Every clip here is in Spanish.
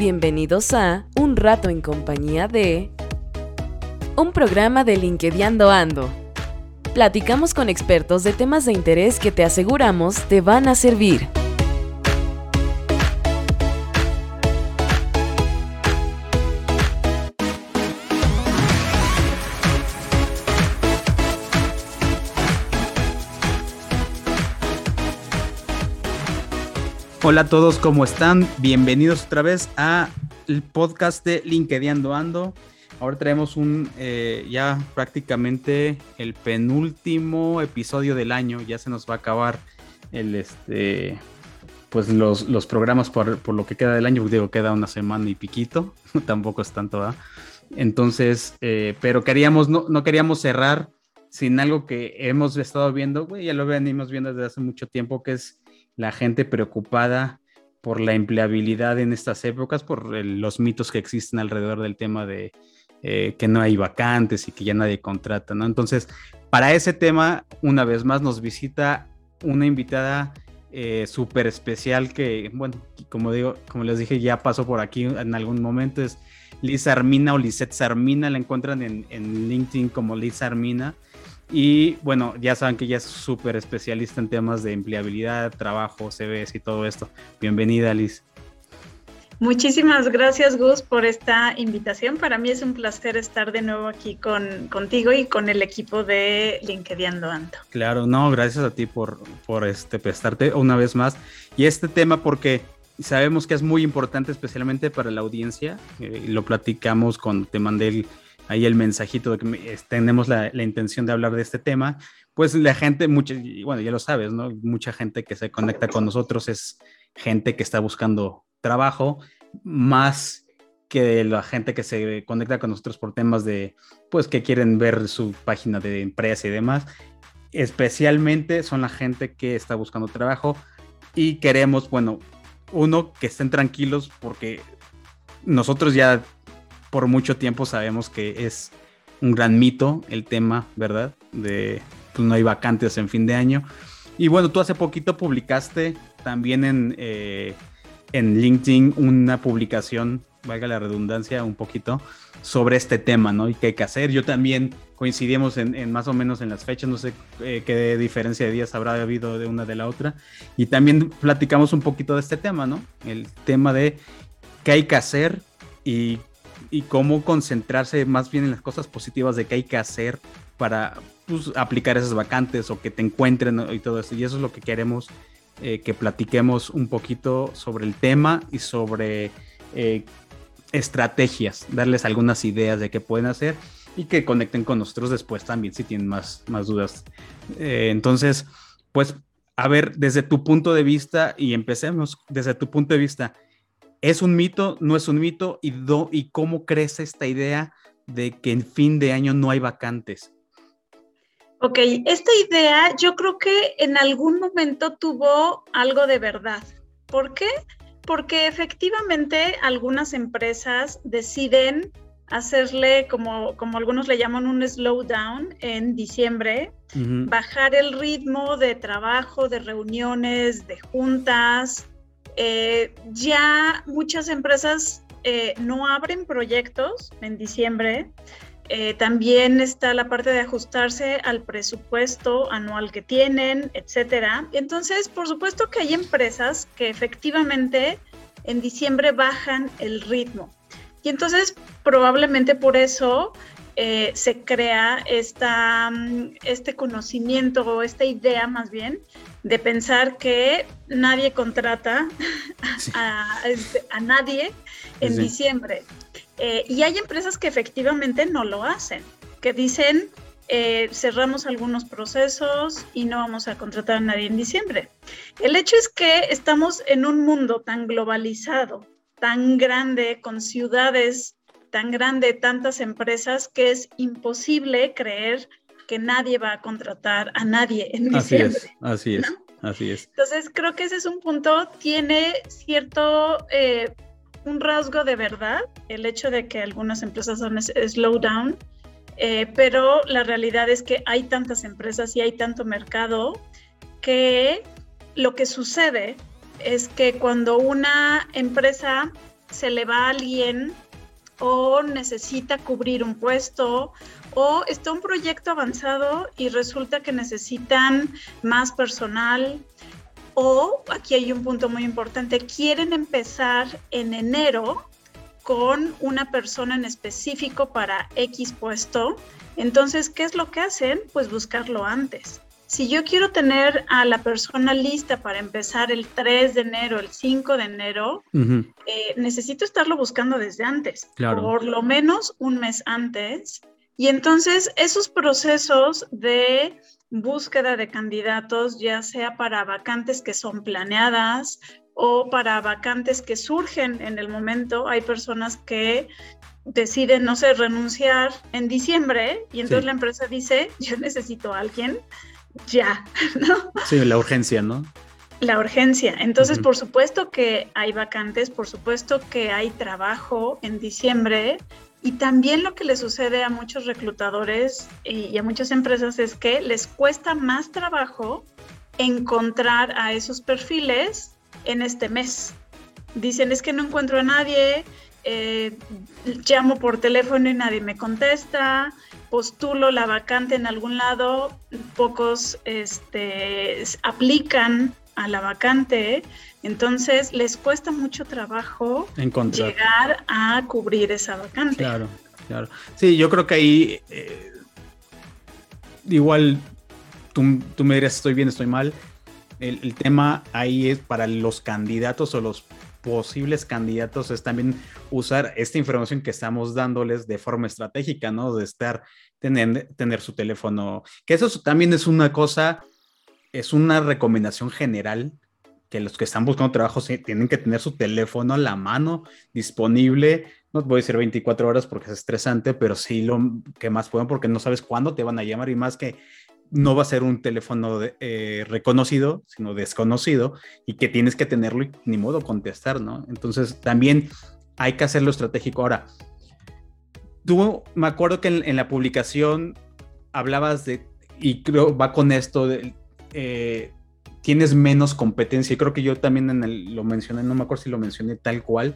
Bienvenidos a Un rato en compañía de... Un programa de LinkedIn Ando. Platicamos con expertos de temas de interés que te aseguramos te van a servir. Hola a todos, ¿cómo están? Bienvenidos otra vez a el podcast de LinkedIn Ando. Ahora traemos un eh, ya prácticamente el penúltimo episodio del año. Ya se nos va a acabar el este pues los, los programas por, por, lo que queda del año. Digo, queda una semana y piquito. Tampoco es tanto. Entonces, eh, pero queríamos, no, no queríamos cerrar sin algo que hemos estado viendo, ya lo venimos viendo desde hace mucho tiempo, que es la gente preocupada por la empleabilidad en estas épocas, por los mitos que existen alrededor del tema de eh, que no hay vacantes y que ya nadie contrata, ¿no? Entonces, para ese tema, una vez más nos visita una invitada eh, súper especial que, bueno, como digo, como les dije, ya pasó por aquí en algún momento, es Liz Armina o Lisette Sarmina, la encuentran en, en LinkedIn como Liz Armina. Y bueno, ya saben que ella es súper especialista en temas de empleabilidad, trabajo, CVs y todo esto. Bienvenida, Liz. Muchísimas gracias, Gus, por esta invitación. Para mí es un placer estar de nuevo aquí con, contigo y con el equipo de LinkedIn Anto. Claro, no, gracias a ti por, por este, prestarte una vez más. Y este tema porque sabemos que es muy importante, especialmente para la audiencia. Eh, lo platicamos con, te mandé el ahí el mensajito de que tenemos la, intención de hablar de este tema, pues la gente, mucha, bueno, ya lo sabes, ¿no? Mucha gente que se conecta con nosotros es gente que está buscando trabajo, más que la gente que se conecta con nosotros por temas de, pues, que quieren ver su página de empresa y demás. Especialmente son la gente que está buscando trabajo y queremos, bueno, uno, que estén tranquilos porque nosotros ya por mucho tiempo sabemos que es un gran mito el tema, ¿verdad? De pues no hay vacantes en fin de año. Y bueno, tú hace poquito publicaste también en, eh, en LinkedIn una publicación, valga la redundancia, un poquito, sobre este tema, ¿no? Y qué hay que hacer. Yo también coincidimos en, más o menos en las fechas, no sé eh, qué diferencia de días habrá habido de una de la otra. Y también platicamos un poquito de este tema, ¿no? El tema de qué hay que hacer y y cómo concentrarse más bien en las cosas positivas de qué hay que hacer para pues, aplicar esas vacantes o que te encuentren y todo eso. Y eso es lo que queremos eh, que platiquemos un poquito sobre el tema y sobre eh, estrategias, darles algunas ideas de qué pueden hacer y que conecten con nosotros después también si tienen más, más dudas. Eh, entonces, pues, a ver, desde tu punto de vista y empecemos desde tu punto de vista ¿Es un mito? ¿No es un mito? ¿Y, y cómo crece esta idea de que en fin de año no hay vacantes? Ok, esta idea yo creo que en algún momento tuvo algo de verdad. ¿Por qué? Porque efectivamente algunas empresas deciden hacerle, como, como algunos le llaman, un slowdown en diciembre, bajar el ritmo de trabajo, de reuniones, de juntas, eh, ya muchas empresas eh, no abren proyectos en diciembre. Eh, también está la parte de ajustarse al presupuesto anual que tienen, etcétera. Entonces, por supuesto que hay empresas que efectivamente en diciembre bajan el ritmo. Y entonces, probablemente por eso se crea esta, mm, este conocimiento o esta idea más bien de pensar que nadie contrata este, a, nadie en diciembre. Eh, y hay empresas que efectivamente no lo hacen, que dicen, eh, cerramos algunos procesos y no vamos a contratar a nadie en diciembre. El hecho es que estamos en un mundo tan globalizado, tan grande, con ciudades tan grande, tantas empresas, que es imposible creer que nadie va a contratar a nadie en diciembre. Así es, así es, así es. Entonces creo que ese es un punto, tiene cierto, eh, un rasgo de verdad, el hecho de que algunas empresas son slowdown, eh, pero la realidad es que hay tantas empresas y hay tanto mercado que lo que sucede es que cuando una empresa se le va a alguien o necesita cubrir un puesto o está un proyecto avanzado y resulta que necesitan más personal o aquí hay un punto muy importante, quieren empezar en enero con una persona en específico para X puesto. Entonces, ¿qué es lo que hacen? Pues buscarlo antes. Si yo quiero tener a la persona lista para empezar el 3 de enero, el 5 de enero, eh, necesito estarlo buscando desde antes, por lo menos un mes antes. Y entonces esos procesos de búsqueda de candidatos, ya sea para vacantes que son planeadas o para vacantes que surgen en el momento, hay personas que deciden, no sé, renunciar en diciembre y entonces la empresa dice, yo necesito a alguien ya, ¿no? Sí, la urgencia, ¿no? La urgencia. Entonces, por supuesto que hay vacantes, por supuesto que hay trabajo en diciembre. Y también lo que le sucede a muchos reclutadores y a muchas empresas es que les cuesta más trabajo encontrar a esos perfiles en este mes. Dicen, es que no encuentro a nadie, eh, llamo por teléfono y nadie me contesta, postulo la vacante en algún lado, pocos este, aplican a la vacante, entonces les cuesta mucho trabajo llegar a cubrir esa vacante. Claro, claro. Sí, yo creo que ahí eh, igual tú, tú, me dirás estoy bien, estoy mal. El, el tema ahí es para los candidatos o los posibles candidatos es también usar esta información que estamos dándoles de forma estratégica, ¿no? De estar, tener, tener su teléfono, que eso también es una cosa, es una recomendación general que los que están buscando trabajo tienen que tener su teléfono a la mano, disponible. No voy a decir 24 horas porque es estresante, pero sí lo que más puedan porque no sabes cuándo te van a llamar y más que no va a ser un teléfono eh, reconocido, sino desconocido, y que tienes que tenerlo y ni modo contestar, ¿no? Entonces también hay que hacerlo estratégico. Ahora, tú me acuerdo que en, la publicación hablabas de, y creo va con esto, eh, tienes menos competencia, y creo que yo también lo mencioné, no me acuerdo si lo mencioné tal cual,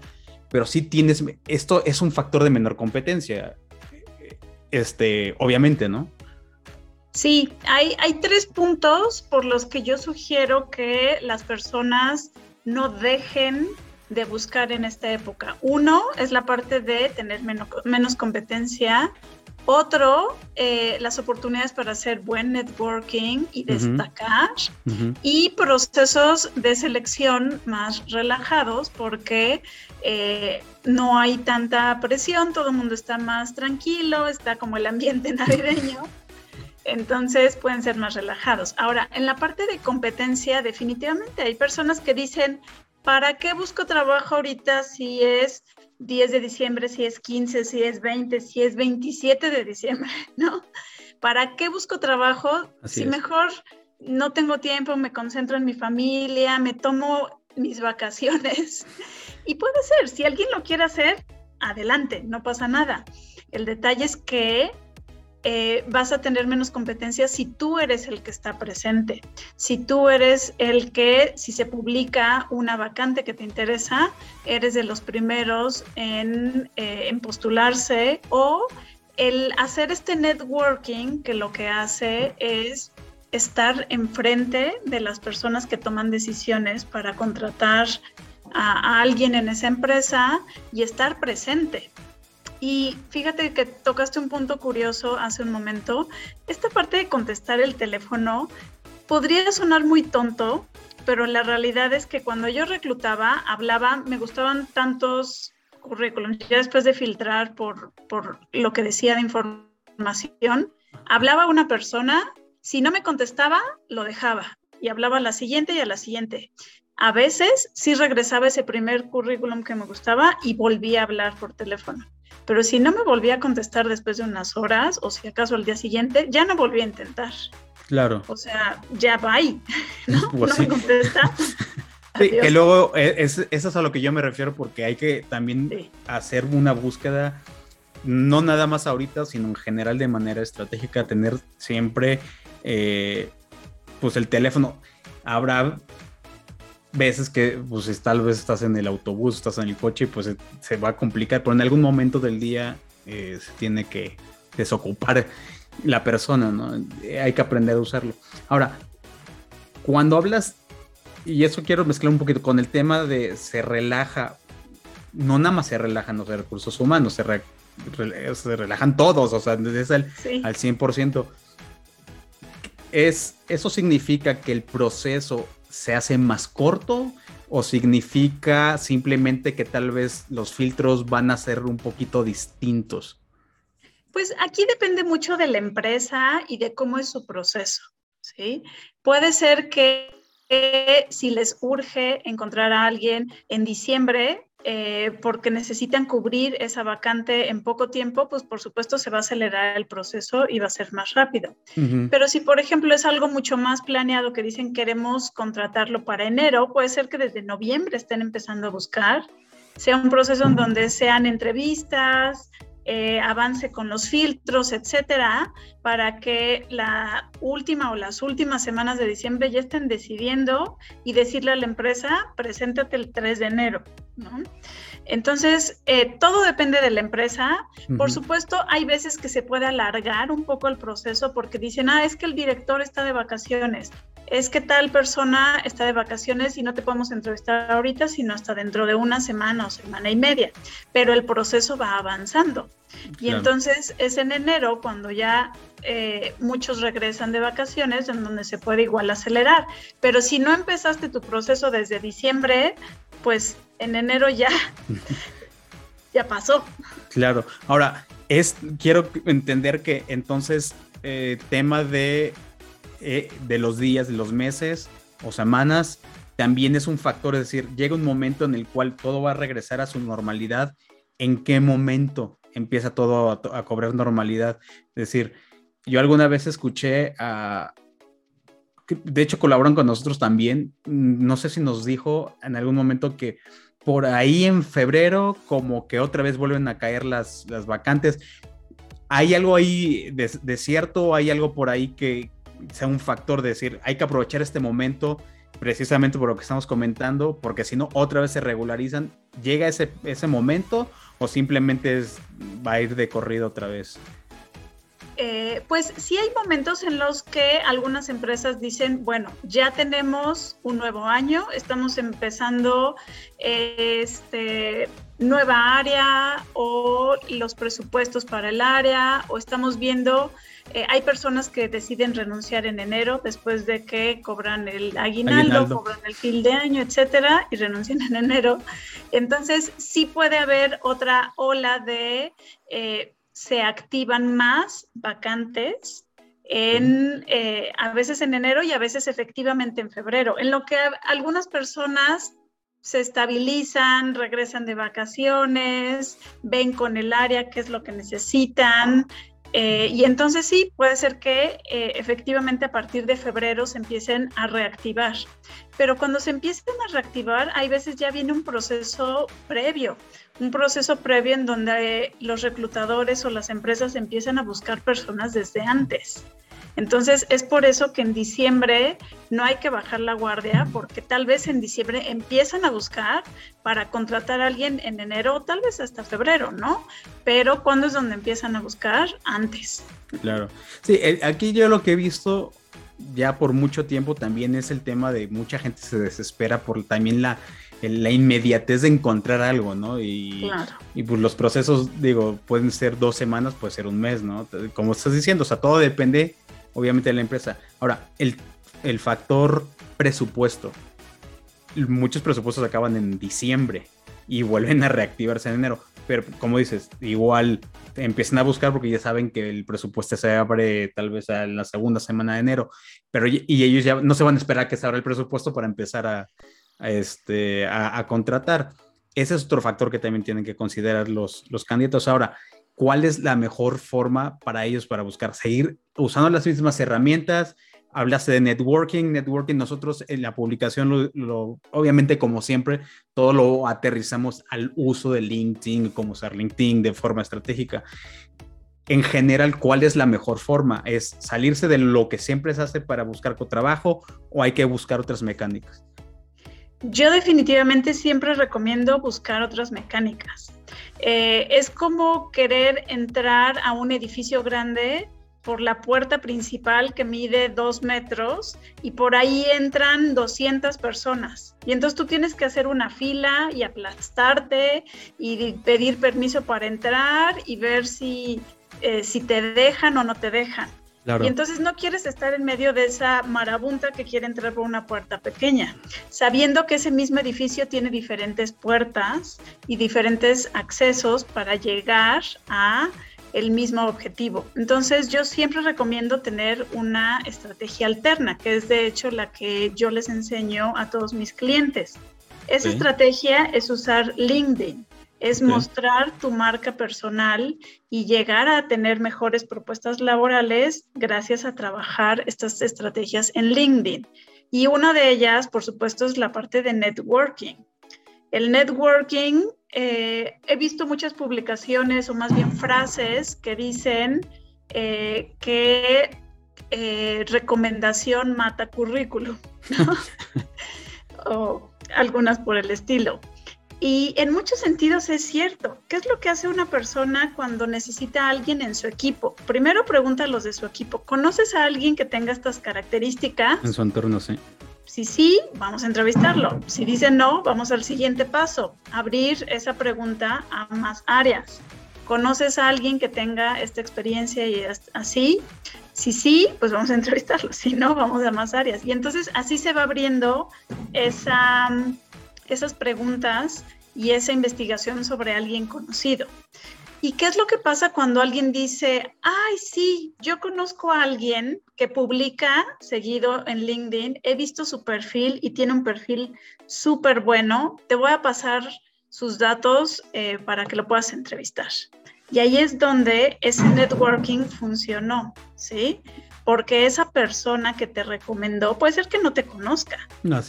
pero sí tienes, esto es un factor de menor competencia, este, obviamente, ¿no? Sí, hay, hay tres puntos por los que yo sugiero que las personas no dejen de buscar en esta época. Uno es la parte de tener menos, competencia. Otro, eh, las oportunidades para hacer buen networking y destacar. Y procesos de selección más relajados porque eh, no hay tanta presión, todo el mundo está más tranquilo, está como el ambiente navideño. Entonces pueden ser más relajados. Ahora, en la parte de competencia, definitivamente hay personas que dicen, ¿para qué busco trabajo ahorita si es 10 de diciembre, si es 15, si es 20, si es 27 de diciembre, ¿no? ¿Para qué busco trabajo si mejor no tengo tiempo, me concentro en mi familia, me tomo mis vacaciones? Y puede ser, si alguien lo quiere hacer, adelante, no pasa nada. El detalle es que eh, vas a tener menos competencia si tú eres el que está presente, si tú eres el que, si se publica una vacante que te interesa, eres de los primeros en, eh, en postularse o el hacer este networking que lo que hace es estar enfrente de las personas que toman decisiones para contratar a, a alguien en esa empresa y estar presente. Y fíjate que tocaste un punto curioso hace un momento. Esta parte de contestar el teléfono podría sonar muy tonto, pero la realidad es que cuando yo reclutaba, hablaba, me gustaban tantos currículums, ya después de filtrar por, por lo que decía de información, hablaba una persona, si no me contestaba, lo dejaba y hablaba a la siguiente y a la siguiente. A veces sí regresaba ese primer currículum que me gustaba y volvía a hablar por teléfono. Pero si no me volvía a contestar después de unas horas, o si acaso al día siguiente, ya no volví a intentar. Claro. O sea, ya va ahí, ¿no? Pues no me contesta. Sí, que luego es, eso es a lo que yo me refiero porque hay que también hacer una búsqueda, no nada más ahorita, sino en general de manera estratégica, tener siempre eh, pues el teléfono. Habrá veces que pues tal vez estás en el autobús, estás en el coche y pues se, va a complicar, pero en algún momento del día eh, se tiene que desocupar la persona, ¿no? Hay que aprender a usarlo. Ahora, cuando hablas, y eso quiero mezclar un poquito con el tema de se relaja, no nada más se relajan los recursos humanos, se, se relajan todos, o sea, desde el, al 100%. Es, ¿Eso significa que el proceso se hace más corto o significa simplemente que tal vez los filtros van a ser un poquito distintos? Pues aquí depende mucho de la empresa y de cómo es su proceso, ¿sí? Puede ser que si les urge encontrar a alguien en diciembre, eh, porque necesitan cubrir esa vacante en poco tiempo, pues por supuesto se va a acelerar el proceso y va a ser más rápido. Pero si, por ejemplo, es algo mucho más planeado que dicen queremos contratarlo para enero, puede ser que desde noviembre estén empezando a buscar, sea un proceso en donde sean entrevistas, eh, avance con los filtros, etcétera, para que la última o las últimas semanas de diciembre ya estén decidiendo y decirle a la empresa, preséntate el 3 de enero, ¿no? Entonces, eh, todo depende de la empresa. Por supuesto, hay veces que se puede alargar un poco el proceso porque dicen, ah, es que el director está de vacaciones, es que tal persona está de vacaciones y no te podemos entrevistar ahorita, sino hasta dentro de una semana o semana y media. Pero el proceso va avanzando. Y entonces es en enero cuando ya eh, muchos regresan de vacaciones, en donde se puede igual acelerar. Pero si no empezaste tu proceso desde diciembre, pues en enero ya, ya pasó. Claro. Ahora, es, quiero entender que entonces eh, tema de, eh, de los días, de los meses o semanas, también es un factor, es decir, llega un momento en el cual todo va a regresar a su normalidad. ¿En qué momento empieza todo a, a cobrar normalidad? Es decir, yo alguna vez escuché a, de hecho colaboran con nosotros también. No sé si nos dijo en algún momento que por ahí en febrero como que otra vez vuelven a caer las, las vacantes. ¿Hay algo ahí de, cierto? ¿Hay algo por ahí que sea un factor de decir, hay que aprovechar este momento precisamente por lo que estamos comentando, porque si no, otra vez se regularizan? ¿Llega ese, ese momento o simplemente va a ir de corrido otra vez? Eh, pues sí hay momentos en los que algunas empresas dicen, bueno, ya tenemos un nuevo año, estamos empezando este, nueva área o los presupuestos para el área o estamos viendo, eh, hay personas que deciden renunciar en enero después de que cobran el aguinaldo, cobran el fin de año, etcétera, y renuncian en enero. Entonces sí puede haber otra ola de... Eh, se activan más vacantes en, eh, a veces en enero y a veces efectivamente en febrero, en lo que algunas personas se estabilizan, regresan de vacaciones, ven con el área qué es lo que necesitan. Eh, y entonces sí, puede ser que eh, efectivamente a partir de febrero se empiecen a reactivar. Pero cuando se empiezan a reactivar, hay veces ya viene un proceso previo un proceso previo en donde los reclutadores o las empresas empiezan a buscar personas desde antes. Entonces es por eso que en diciembre no hay que bajar la guardia porque tal vez en diciembre empiezan a buscar para contratar a alguien en enero o tal vez hasta febrero, ¿no? Pero ¿cuándo es donde empiezan a buscar? Antes. Claro. Sí, aquí yo lo que he visto ya por mucho tiempo también es el tema de mucha gente se desespera por también la la inmediatez de encontrar algo, ¿no? Y, y pues los procesos, digo, pueden ser dos semanas, puede ser un mes, ¿no? Como estás diciendo, o sea, todo depende, obviamente, de la empresa. Ahora, el, el factor presupuesto. Muchos presupuestos acaban en diciembre y vuelven a reactivarse en enero. Pero como dices, igual empiezan a buscar porque ya saben que el presupuesto se abre tal vez a la segunda semana de enero. Pero y ellos ya no se van a esperar a que se abra el presupuesto para empezar a, a, este, a, contratar. Ese es otro factor que también tienen que considerar los, los candidatos. Ahora, ¿cuál es la mejor forma para ellos para buscar? Seguir usando las mismas herramientas. Hablaste de networking, networking. Nosotros en la publicación, lo, obviamente, como siempre, todo lo aterrizamos al uso de LinkedIn, cómo usar LinkedIn de forma estratégica en general, ¿cuál es la mejor forma? ¿Es salirse de lo que siempre se hace para buscar trabajo o hay que buscar otras mecánicas? Yo definitivamente siempre recomiendo buscar otras mecánicas. Eh, es como querer entrar a un edificio grande por la puerta principal que mide dos metros y por ahí entran 200 personas. Y entonces tú tienes que hacer una fila y aplastarte y pedir permiso para entrar y ver si, eh, si te dejan o no te dejan. Y entonces no quieres estar en medio de esa marabunta que quiere entrar por una puerta pequeña, sabiendo que ese mismo edificio tiene diferentes puertas y diferentes accesos para llegar a el mismo objetivo. Entonces yo siempre recomiendo tener una estrategia alterna, que es de hecho la que yo les enseño a todos mis clientes. Esa estrategia es usar LinkedIn es mostrar tu marca personal y llegar a tener mejores propuestas laborales gracias a trabajar estas estrategias en LinkedIn. Y una de ellas, por supuesto, es la parte de networking. El networking, eh, he visto muchas publicaciones o más bien frases que dicen eh, que eh, recomendación mata currículum, o algunas por el estilo. Y en muchos sentidos es cierto. ¿Qué es lo que hace una persona cuando necesita a alguien en su equipo? Primero pregunta a los de su equipo. ¿Conoces a alguien que tenga estas características? En su entorno, sí. Si sí, vamos a entrevistarlo. Si dice no, vamos al siguiente paso, abrir esa pregunta a más áreas. ¿Conoces a alguien que tenga esta experiencia y así? Si sí, pues vamos a entrevistarlo. Si no, vamos a más áreas. Y entonces así se va abriendo esa, esas preguntas y esa investigación sobre alguien conocido. ¿Y qué es lo que pasa cuando alguien dice, ay, sí, yo conozco a alguien que publica seguido en LinkedIn, he visto su perfil y tiene un perfil súper bueno, te voy a pasar sus datos eh, para que lo puedas entrevistar. Y ahí es donde ese networking funcionó, ¿sí? Porque esa persona que te recomendó puede ser que no te conozca,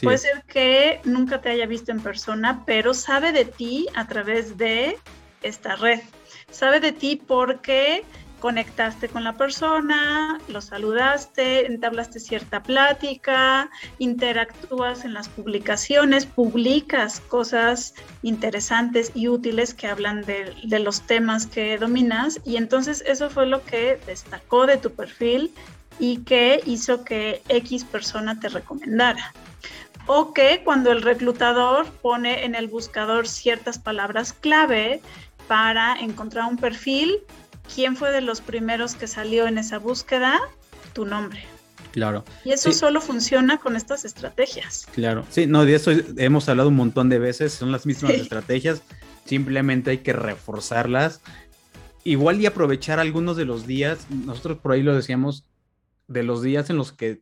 puede ser que nunca te haya visto en persona, pero sabe de ti a través de esta red. Sabe de ti porque conectaste con la persona, lo saludaste, entablaste cierta plática, interactúas en las publicaciones, publicas cosas interesantes y útiles que hablan de, de, los temas que dominas y entonces eso fue lo que destacó de tu perfil y que hizo que X persona te recomendara. O que cuando el reclutador pone en el buscador ciertas palabras clave para encontrar un perfil, ¿quién fue de los primeros que salió en esa búsqueda? Tu nombre. Claro. Y eso solo funciona con estas estrategias. Claro. Sí, no, de eso hemos hablado un montón de veces, son las mismas estrategias, simplemente hay que reforzarlas. Igual y aprovechar algunos de los días, nosotros por ahí lo decíamos, de los días en los que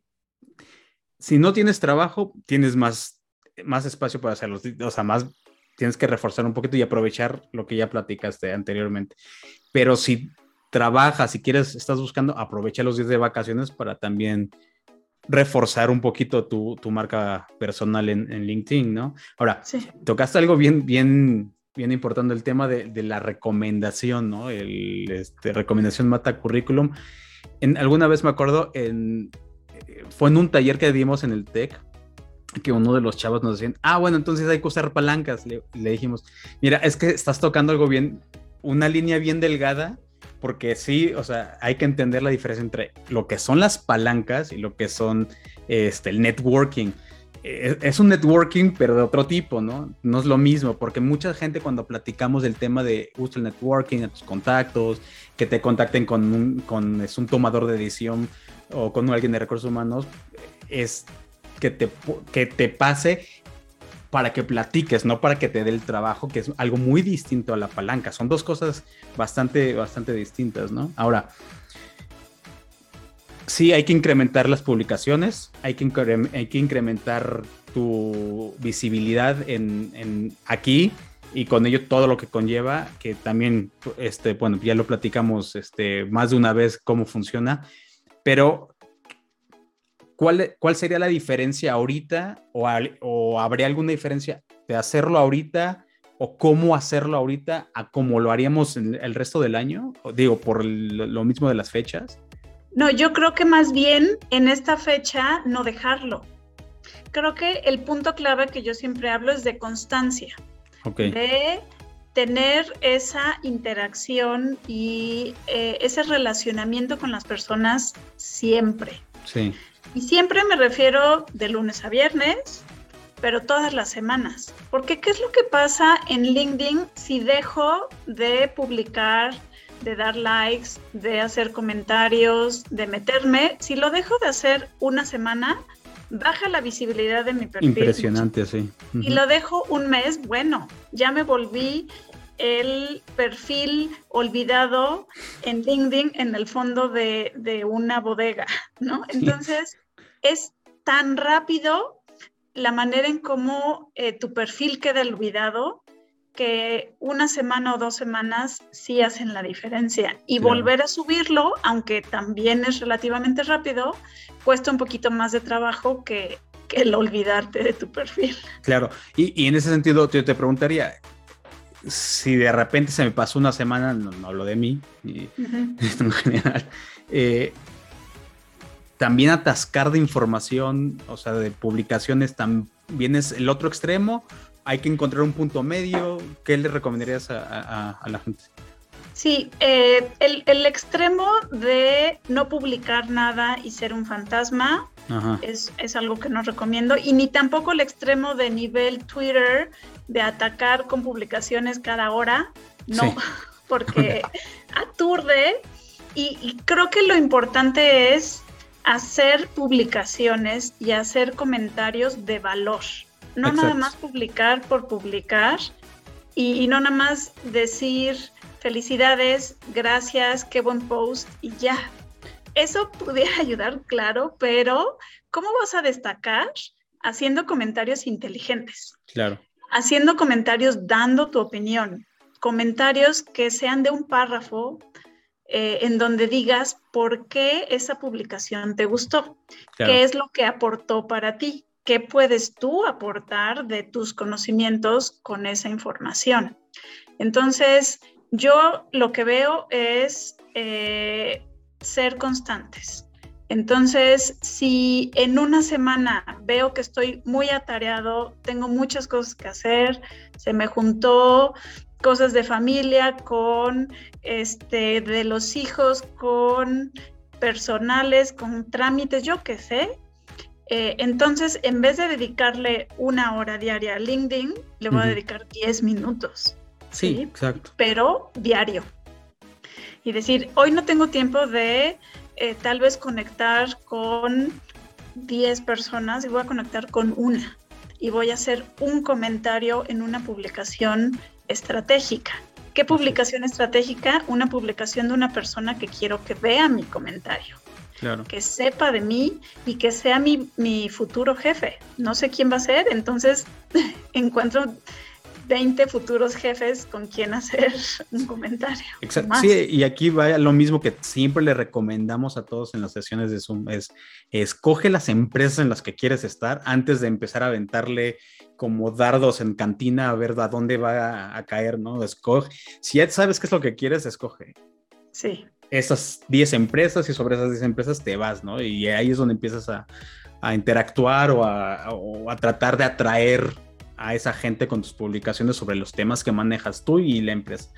si no tienes trabajo, tienes más, más espacio para hacerlo. O sea, más tienes que reforzar un poquito y aprovechar lo que ya platicaste anteriormente. Pero si trabajas, si quieres, estás buscando, aprovecha los días de vacaciones para también reforzar un poquito tu, marca personal en, LinkedIn, ¿no? Ahora, tocaste algo bien, bien, bien importante, el tema de, la recomendación, ¿no? El, este, recomendación mata currículum alguna vez me acuerdo, en, fue en un taller que dimos en el TEC, que uno de los chavos nos decían, ah, bueno, entonces hay que usar palancas. Le, le, dijimos, mira, es que estás tocando algo bien, una línea bien delgada, porque sí, o sea, hay que entender la diferencia entre lo que son las palancas y lo que son este, el networking es un networking, pero de otro tipo, ¿no? No es lo mismo, porque mucha gente cuando platicamos del tema de usa el networking a tus contactos, que te contacten con un, con, es un tomador de decisión o con alguien de recursos humanos, es que te, que te pase para que platiques, no para que te dé el trabajo, que es algo muy distinto a la palanca. Son dos cosas bastante, bastante distintas, ¿no? Ahora, sí hay que incrementar las publicaciones, hay que, hay que incrementar tu visibilidad en, aquí y con ello todo lo que conlleva, que también, este, bueno, ya lo platicamos este, más de una vez cómo funciona, pero ¿cuál, cuál sería la diferencia ahorita o, o habría alguna diferencia de hacerlo ahorita? o cómo hacerlo ahorita a cómo lo haríamos el resto del año, digo, por lo mismo de las fechas. No, yo creo que más bien en esta fecha no dejarlo. creo que el punto clave que yo siempre hablo es de constancia. De tener esa interacción y eh, ese relacionamiento con las personas siempre. Sí. Y siempre me refiero de lunes a viernes, pero todas las semanas. Porque ¿qué es lo que pasa en LinkedIn si dejo de publicar, de dar likes, de hacer comentarios, de meterme? Si lo dejo de hacer una semana, baja la visibilidad de mi perfil. Impresionante, sí. Y lo dejo un mes, bueno, ya me volví el perfil olvidado en LinkedIn en el fondo de, de una bodega, ¿no? Entonces, es tan rápido la manera en cómo eh, tu perfil queda olvidado que una semana o dos semanas sí hacen la diferencia. Y volver a subirlo, aunque también es relativamente rápido, cuesta un poquito más de trabajo que, el olvidarte de tu perfil. Claro, y, en ese sentido yo te preguntaría, si de repente se me pasó una semana, no, hablo de mí, en general, eh, también atascar de información, o sea, de publicaciones, también es el otro extremo. Hay que encontrar un punto medio. ¿Qué le recomendarías a, la gente? Sí, eh, el, extremo de no publicar nada y ser un fantasma es, es, algo que no recomiendo. Y ni tampoco el extremo de nivel Twitter de atacar con publicaciones cada hora. No, porque aturde. y creo que lo importante es hacer publicaciones y hacer comentarios de valor. No nada más publicar por publicar y, no nada más decir felicidades, gracias, qué buen post y ya. Eso pudiera ayudar, claro, pero ¿cómo vas a destacar haciendo comentarios inteligentes? Claro. Haciendo comentarios dando tu opinión, comentarios que sean de un párrafo, eh, en donde digas por qué esa publicación te gustó, qué es lo que aportó para ti, qué puedes tú aportar de tus conocimientos con esa información. Entonces, yo lo que veo es eh, ser constantes. Entonces, si en una semana veo que estoy muy atareado, tengo muchas cosas que hacer, se me juntó cosas de familia, con este, de los hijos, con personales, con trámites, yo qué sé. Eh, entonces, en vez de dedicarle una hora diaria a LinkedIn, le voy a dedicar 10 minutos. Sí, exacto. Pero diario. Y decir, hoy no tengo tiempo de eh, tal vez conectar con 10 personas y voy a conectar con una. Y voy a hacer un comentario en una publicación estratégica. ¿Qué publicación estratégica? Una publicación de una persona que quiero que vea mi comentario. Claro. Que sepa de mí y que sea mi, mi futuro jefe. No sé quién va a ser, entonces encuentro 20 futuros jefes con quien hacer un comentario. Exacto. Sí, y aquí va lo mismo que siempre le recomendamos a todos en las sesiones de Zoom, es escoge las empresas en las que quieres estar antes de empezar a aventarle como dardos en cantina a ver a dónde va a, caer, ¿no? Escoge. Si ya sabes qué es lo que quieres, escoge. Sí. Esas 10 empresas y sobre esas 10 empresas te vas, ¿no? Y ahí es donde empiezas a, interactuar o a tratar de atraer a esa gente con tus publicaciones sobre los temas que manejas tú y la empresa.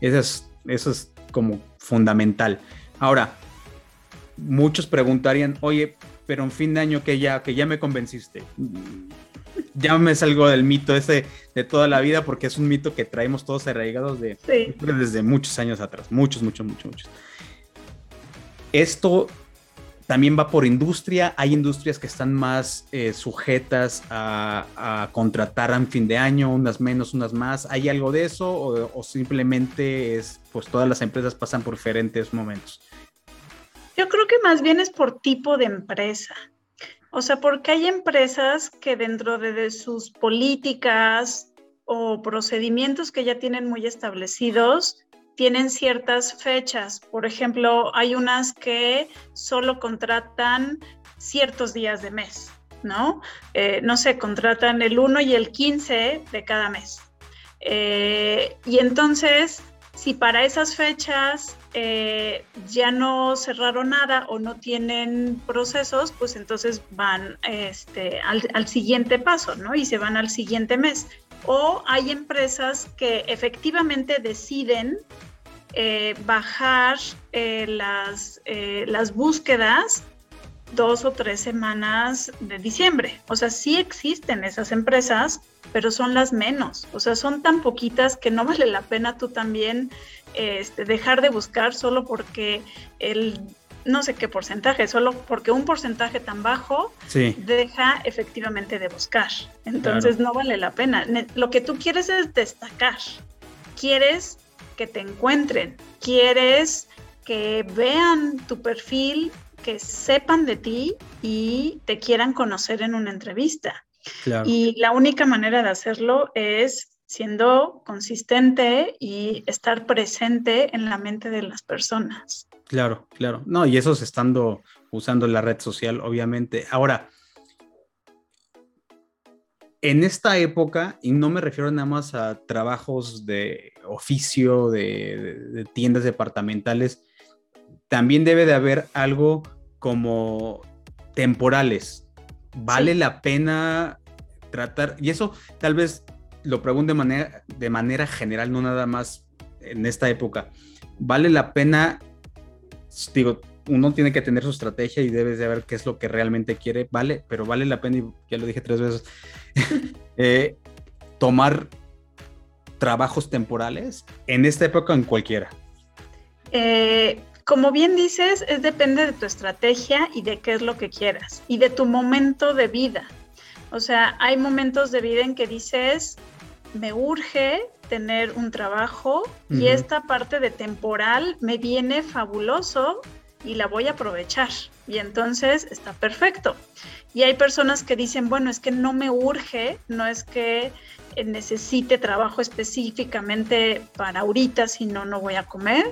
Eso es, eso es como fundamental. Ahora, muchos preguntarían, oye, pero en fin de año que ya, que ya me convenciste. Ya me salgo del mito ese de toda la vida porque es un mito que traemos todos arraigados de, desde muchos años atrás, muchos, muchos, muchos, muchos. Esto también va por industria. Hay industrias que están más eh, sujetas a, contratar en fin de año, unas menos, unas más. ¿Hay algo de eso o, simplemente es, pues todas las empresas pasan por diferentes momentos? Yo creo que más bien es por tipo de empresa. O sea, porque hay empresas que dentro de sus políticas o procedimientos que ya tienen muy establecidos, tienen ciertas fechas. Por ejemplo, hay unas que solo contratan ciertos días de mes, ¿no? Eh, no sé, contratan el 1 y el 15 de cada mes. Eh, y entonces Si para esas fechas eh, ya no cerraron nada o no tienen procesos, pues entonces van este, al, siguiente paso, ¿no? Y se van al siguiente mes. O hay empresas que efectivamente deciden eh, bajar eh, las, las búsquedas dos o tres semanas de diciembre. O sea, sí existen esas empresas, pero son las menos. O sea, son tan poquitas que no vale la pena tú también este, dejar de buscar solo porque el no sé qué porcentaje, solo porque un porcentaje tan bajo deja efectivamente de buscar. Entonces no vale la pena. Lo que tú quieres es destacar. Quieres que te encuentren. Quieres que vean tu perfil que sepan de ti y te quieran conocer en una entrevista. Y la única manera de hacerlo es siendo consistente y estar presente en la mente de las personas. Claro, claro. No, y eso es estando usando la red social, obviamente. Ahora, en esta época, y no me refiero nada más a trabajos de oficio, de tiendas departamentales, también debe de haber algo como temporales. ¿Vale la pena tratar? Y eso tal vez lo pregunto de manera, de manera general, no nada más en esta época. ¿Vale la pena? Digo, uno tiene que tener su estrategia y debe de ver qué es lo que realmente quiere, vale, pero vale la pena, y ya lo dije tres veces, eh, tomar trabajos temporales en esta época en cualquiera. Eh, como bien dices, es depende de tu estrategia y de qué es lo que quieras y de tu momento de vida. O sea, hay momentos de vida en que dices, me urge tener un trabajo y esta parte de temporal me viene fabuloso y la voy a aprovechar. Y entonces está perfecto. Y hay personas que dicen, bueno, es que no me urge, no es que necesite trabajo específicamente para ahorita, si no, no voy a comer.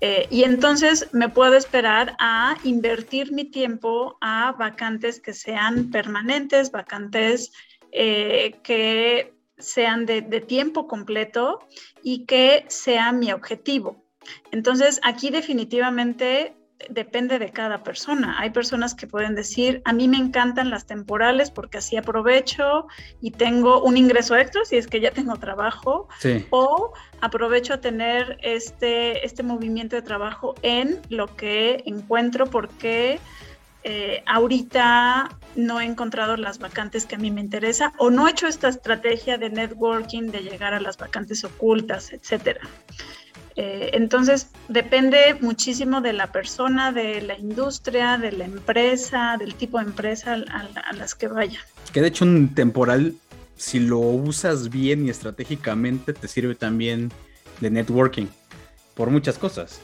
Eh, y entonces me puedo esperar a invertir mi tiempo a vacantes que sean permanentes, vacantes eh, que sean de, de tiempo completo y que sea mi objetivo. Entonces, aquí definitivamente depende de cada persona. Hay personas que pueden decir, a mí me encantan las temporales porque así aprovecho y tengo un ingreso extra si es que ya tengo trabajo. O aprovecho a tener este, este movimiento de trabajo en lo que encuentro porque eh, ahorita no he encontrado las vacantes que a mí me interesa o no he hecho esta estrategia de networking, de llegar a las vacantes ocultas, etcétera. Eh, entonces, depende muchísimo de la persona, de la industria, de la empresa, del tipo de empresa a, las que vaya. Que de hecho un temporal, si lo usas bien y estratégicamente, te sirve también de networking por muchas cosas.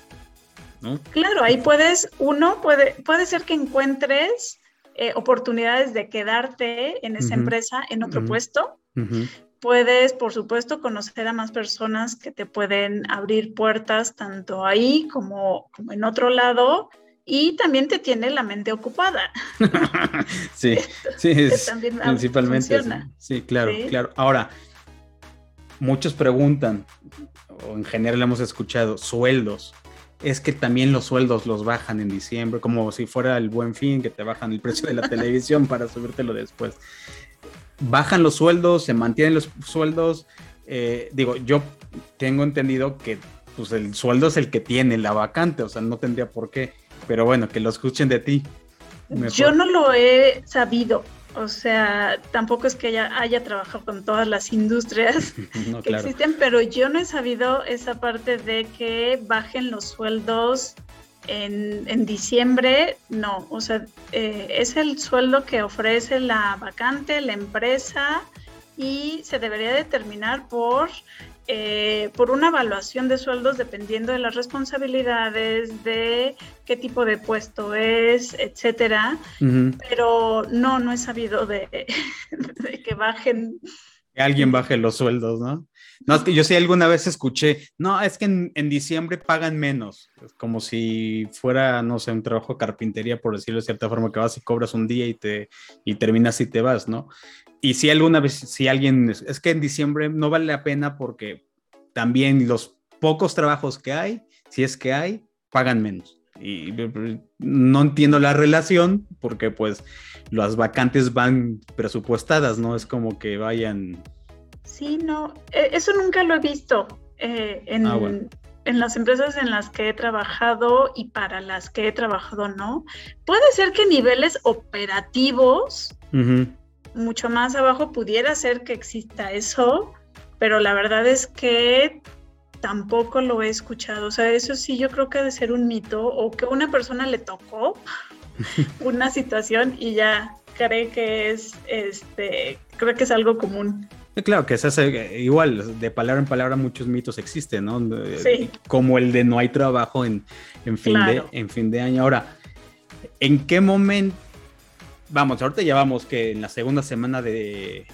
¿No? Claro, ahí puedes, uno puede, puede ser que encuentres eh, oportunidades de quedarte en esa empresa en otro puesto. Puedes, por supuesto, conocer a más personas que te pueden abrir puertas tanto ahí como, en otro lado y también te tiene la mente ocupada. sí, sí, principalmente. Sí, claro, claro. Ahora, muchos preguntan, o en general hemos escuchado, sueldos. Es que también los sueldos los bajan en diciembre, como si fuera el buen fin, que te bajan el precio de la televisión para subírtelo después bajan los sueldos, se mantienen los sueldos. Eh, digo, yo tengo entendido que pues el sueldo es el que tiene la vacante, o sea, no tendría por qué, pero bueno, que lo escuchen de ti. Yo no lo he sabido, o sea, tampoco es que haya, haya trabajado con todas las industrias que existen, pero yo no he sabido esa parte de que bajen los sueldos en, diciembre, no, o sea, eh, es el sueldo que ofrece la vacante, la empresa, y se debería determinar por, eh, por una evaluación de sueldos dependiendo de las responsabilidades, de qué tipo de puesto es, etcétera. Pero no, no he sabido de, de que bajen. Que alguien baje los sueldos, ¿no? No, es que yo sí alguna vez escuché, no, es que en, diciembre pagan menos, como si fuera, no sé, un trabajo de carpintería, por decirlo de cierta forma, que vas y cobras un día y, te, y terminas y te vas, ¿no? Y si alguna vez, si alguien, es que en diciembre no vale la pena porque también los pocos trabajos que hay, si es que hay, pagan menos. Y no entiendo la relación porque pues las vacantes van presupuestadas, no es como que vayan... Sí, no, e, eso nunca lo he visto eh, en, ah, en las empresas en las que he trabajado y para las que he trabajado no. Puede ser que niveles operativos, mucho más abajo, pudiera ser que exista eso, pero la verdad es que tampoco lo he escuchado. O sea, eso sí yo creo que debe ser un mito o que una persona le tocó una situación y ya cree que es, este, creo que es algo común. Claro, que es igual, de palabra en palabra muchos mitos existen, ¿no? Sí. Como el de no hay trabajo en, fin, de, en fin de año. Ahora, ¿en qué momento? Vamos, ahorita ya vamos que en la segunda semana de,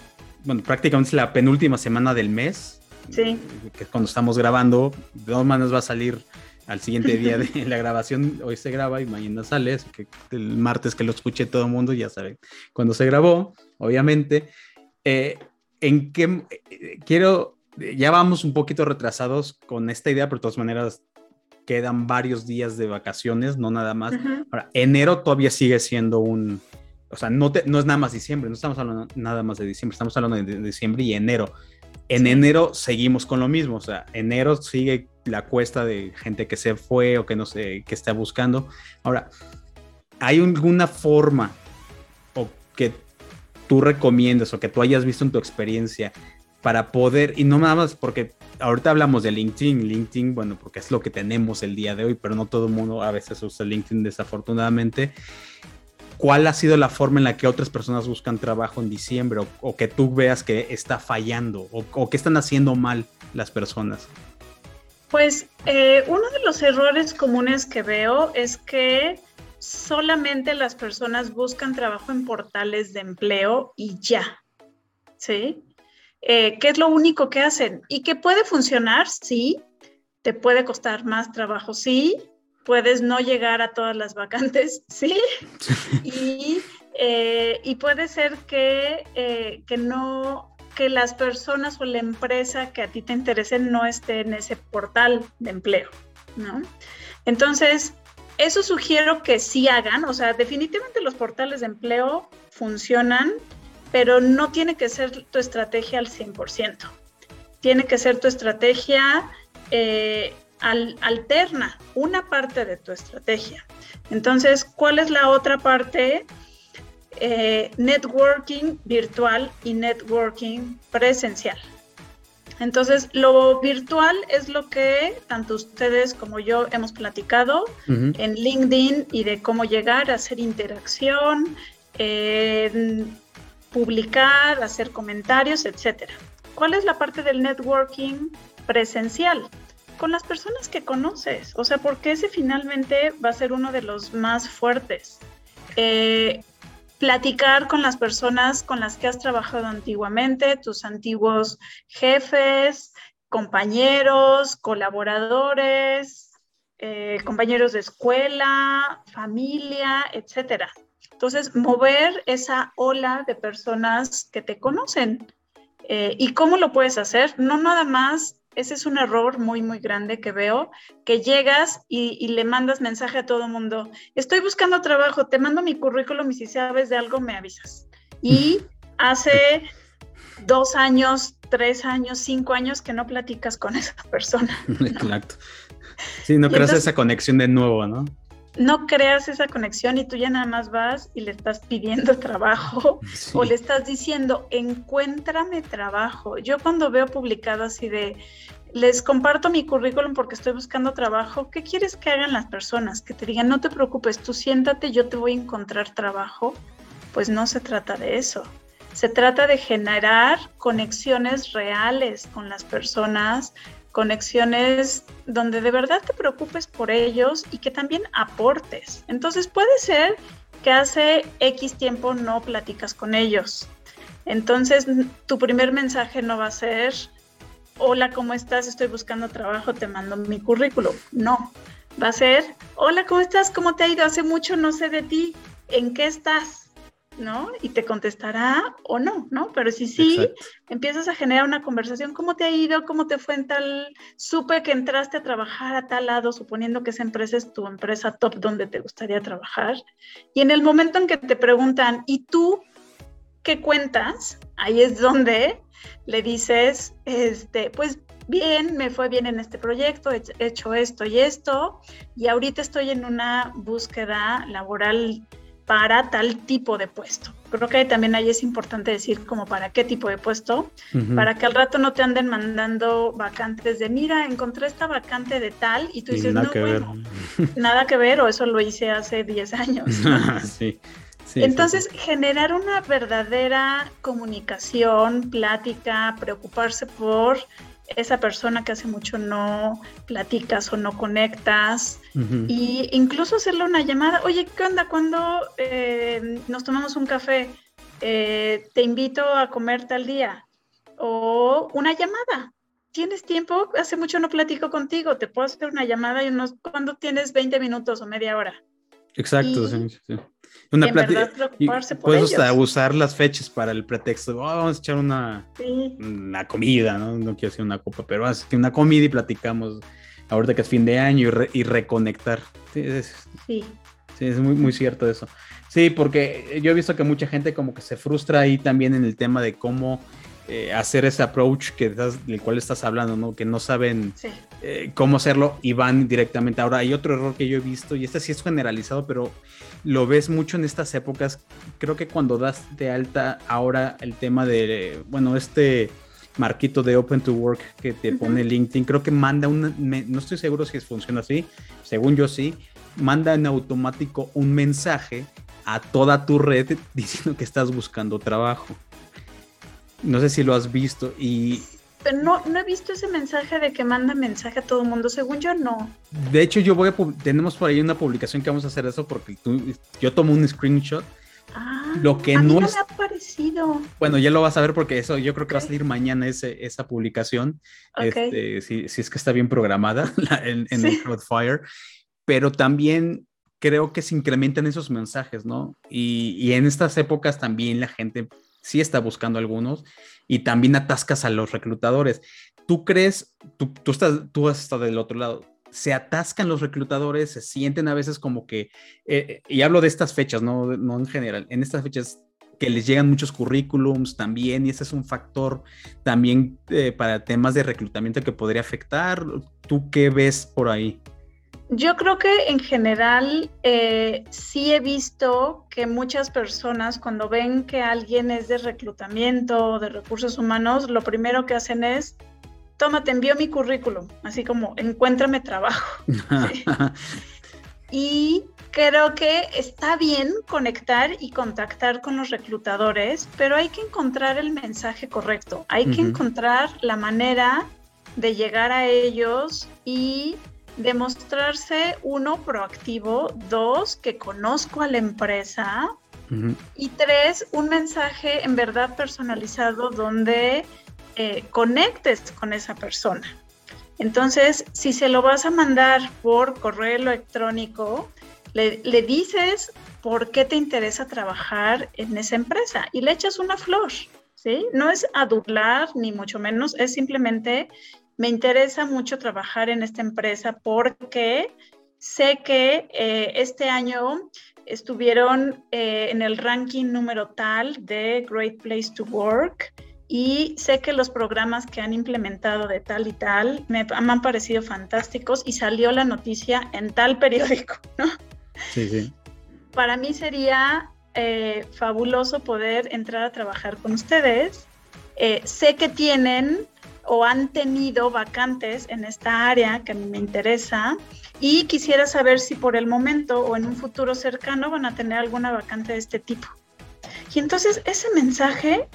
bueno, prácticamente es la penúltima semana del mes. Sí. Que cuando estamos grabando, de todas maneras va a salir al siguiente día de la grabación. Hoy se graba y mañana sale, que el martes que lo escuche todo el mundo ya sabe cuando se grabó, obviamente. Eh, en qué quiero, ya vamos un poquito retrasados con esta idea, pero de todas maneras quedan varios días de vacaciones, no nada más. Ahora, enero todavía sigue siendo un, o sea, no, no es nada más diciembre, no estamos hablando nada más de diciembre, estamos hablando de, diciembre y enero. En enero seguimos con lo mismo, o sea, enero sigue la cuesta de gente que se fue o que no sé, que está buscando. Ahora, ¿hay alguna forma o que tú recomiendas o que tú hayas visto en tu experiencia para poder, y no nada más porque ahorita hablamos de LinkedIn, LinkedIn, bueno, porque es lo que tenemos el día de hoy, pero no todo el mundo a veces usa LinkedIn desafortunadamente. ¿Cuál ha sido la forma en la que otras personas buscan trabajo en diciembre o, que tú veas que está fallando o, que están haciendo mal las personas? Pues eh, uno de los errores comunes que veo es que solamente las personas buscan trabajo en portales de empleo y ya. ¿Sí? Eh, ¿Qué es lo único que hacen? ¿Y que puede funcionar? Sí. ¿Te puede costar más trabajo? Sí. Puedes no llegar a todas las vacantes? Sí. y, eh, y, puede ser que, eh, que no que las personas o la empresa que a ti te interesen no esté en ese portal de empleo, ¿no? Entonces, eso sugiero que sí hagan, o sea, definitivamente los portales de empleo funcionan, pero no tiene que ser tu estrategia al 100%. Tiene que ser tu estrategia eh, alterna, una parte de tu estrategia. Entonces, ¿cuál es la otra parte? Eh, networking virtual y networking presencial. Entonces, lo virtual es lo que tanto ustedes como yo hemos platicado en LinkedIn y de cómo llegar a hacer interacción, publicar, hacer comentarios, etc. ¿Cuál es la parte del networking presencial? Con las personas que conoces, o sea, porque ese finalmente va a ser uno de los más fuertes. Eh, platicar con las personas con las que has trabajado antiguamente, tus antiguos jefes, compañeros, colaboradores, eh, compañeros de escuela, familia, etc. Entonces, mover esa ola de personas que te conocen. Eh, ¿Y cómo lo puedes hacer? No nada más ese es un error muy, muy grande que veo, que llegas y, le mandas mensaje a todo el mundo, estoy buscando trabajo, te mando mi currículum y si sabes de algo me avisas. Y hace dos años, tres años, cinco años que no platicas con esa persona. Exacto. Sí, no creas esa conexión de nuevo, ¿no? No creas esa conexión y tú ya nada más vas y le estás pidiendo trabajo o le estás diciendo, encuéntrame trabajo. Yo cuando veo publicado así de, les comparto mi currículum porque estoy buscando trabajo, ¿qué quieres que hagan las personas? Que te digan, no te preocupes, tú siéntate, yo te voy a encontrar trabajo. Pues no se trata de eso. Se trata de generar conexiones reales con las personas, conexiones donde de verdad te preocupes por ellos y que también aportes. Entonces puede ser que hace X tiempo no platicas con ellos. Entonces tu primer mensaje no va a ser, hola, ¿cómo estás? Estoy buscando trabajo, te mando mi currículum. No, va a ser, hola, ¿cómo estás? ¿Cómo te ha ido? Hace mucho no sé de ti. ¿En qué estás? ¿No? Y te contestará o no, ¿no? Pero si sí, empiezas a generar una conversación, ¿cómo te ha ido? ¿Cómo te fue en tal? Supe que entraste a trabajar a tal lado, suponiendo que esa empresa es tu empresa top donde te gustaría trabajar. Y en el momento en que te preguntan, ¿y tú qué cuentas? Ahí es donde le dices, este, pues bien, me fue bien en este proyecto, he hecho esto y esto, y ahorita estoy en una búsqueda laboral para tal tipo de puesto. Creo que también ahí es importante decir como para qué tipo de puesto, para que al rato no te anden mandando vacantes de, mira, encontré esta vacante de tal y tú dices, no, bueno, nada que ver o eso lo hice hace 10 años. sí. Entonces, generar una verdadera comunicación, plática, preocuparse por esa persona que hace mucho no platicas o no conectas y incluso hacerle una llamada, oye, ¿qué onda cuando eh, nos tomamos un café? Eh, te invito a comer tal día o una llamada. ¿Tienes tiempo? Hace mucho no platico contigo, te puedo hacer una llamada y unos, cuando tienes 20 minutos o media hora. Exacto, sí, sí. Una puedes usar las fechas para el pretexto. Oh, vamos a echar una, una comida, ¿no? No quiero decir una copa, pero que una comida y platicamos ahorita que es fin de año y, reconectar. Sí, es, sí. es muy, muy cierto eso. Sí, porque yo he visto que mucha gente como que se frustra ahí también en el tema de cómo eh, hacer ese approach que del cual estás hablando, ¿no? Que no saben eh, cómo hacerlo y van directamente. Ahora, hay otro error que yo he visto, y este sí es generalizado, pero lo ves mucho en estas épocas. Creo que cuando das de alta ahora el tema de, bueno, este marquito de Open to Work que te pone LinkedIn, creo que manda un, no estoy seguro si funciona así, según yo sí, manda en automático un mensaje a toda tu red diciendo que estás buscando trabajo. No sé si lo has visto y... Pero no, no he visto ese mensaje de que manda mensaje a todo el mundo. Según yo, no. De hecho, yo voy a... Tenemos por ahí una publicación que vamos a hacer eso porque yo tomo un screenshot. Ah, lo que a no, me ha parecido. Bueno, ya lo vas a ver porque eso yo creo que va a salir mañana ese, esa publicación. Este, si, si, es que está bien programada en, en el Cloudfire. Pero también creo que se incrementan esos mensajes, ¿no? Y, y en estas épocas también la gente sí está buscando algunos y también atascas a los reclutadores. ¿Tú crees, tú, tú, estás, tú has estado del otro lado, se atascan los reclutadores, se sienten a veces como que, eh, y hablo de estas fechas, no, no en general, en estas fechas que les llegan muchos currículums también, y ese es un factor también eh, para temas de reclutamiento que podría afectar. ¿Tú qué ves por ahí? Yo creo que en general eh, sí he visto que muchas personas cuando ven que alguien es de reclutamiento o de recursos humanos, lo primero que hacen es, toma, te envío mi currículum, así como, encuéntrame trabajo. y creo que está bien conectar y contactar con los reclutadores, pero hay que encontrar el mensaje correcto, hay que encontrar la manera de llegar a ellos y demostrarse uno proactivo, dos que conozco a la empresa y tres un mensaje en verdad personalizado donde eh, conectes con esa persona. Entonces, si se lo vas a mandar por correo electrónico, le, le dices por qué te interesa trabajar en esa empresa y le echas una flor. ¿Sí? No es adular, ni mucho menos, es simplemente me interesa mucho trabajar en esta empresa porque sé que eh, este año estuvieron eh, en el ranking número tal de Great Place to Work y sé que los programas que han implementado de tal y tal me, han parecido fantásticos y salió la noticia en tal periódico, ¿no? Sí, sí. Para mí sería eh, fabuloso poder entrar a trabajar con ustedes. sé que tienen o han tenido vacantes en esta área que a mí me interesa y quisiera saber si por el momento o en un futuro cercano van a tener alguna vacante de este tipo. Y entonces ese mensaje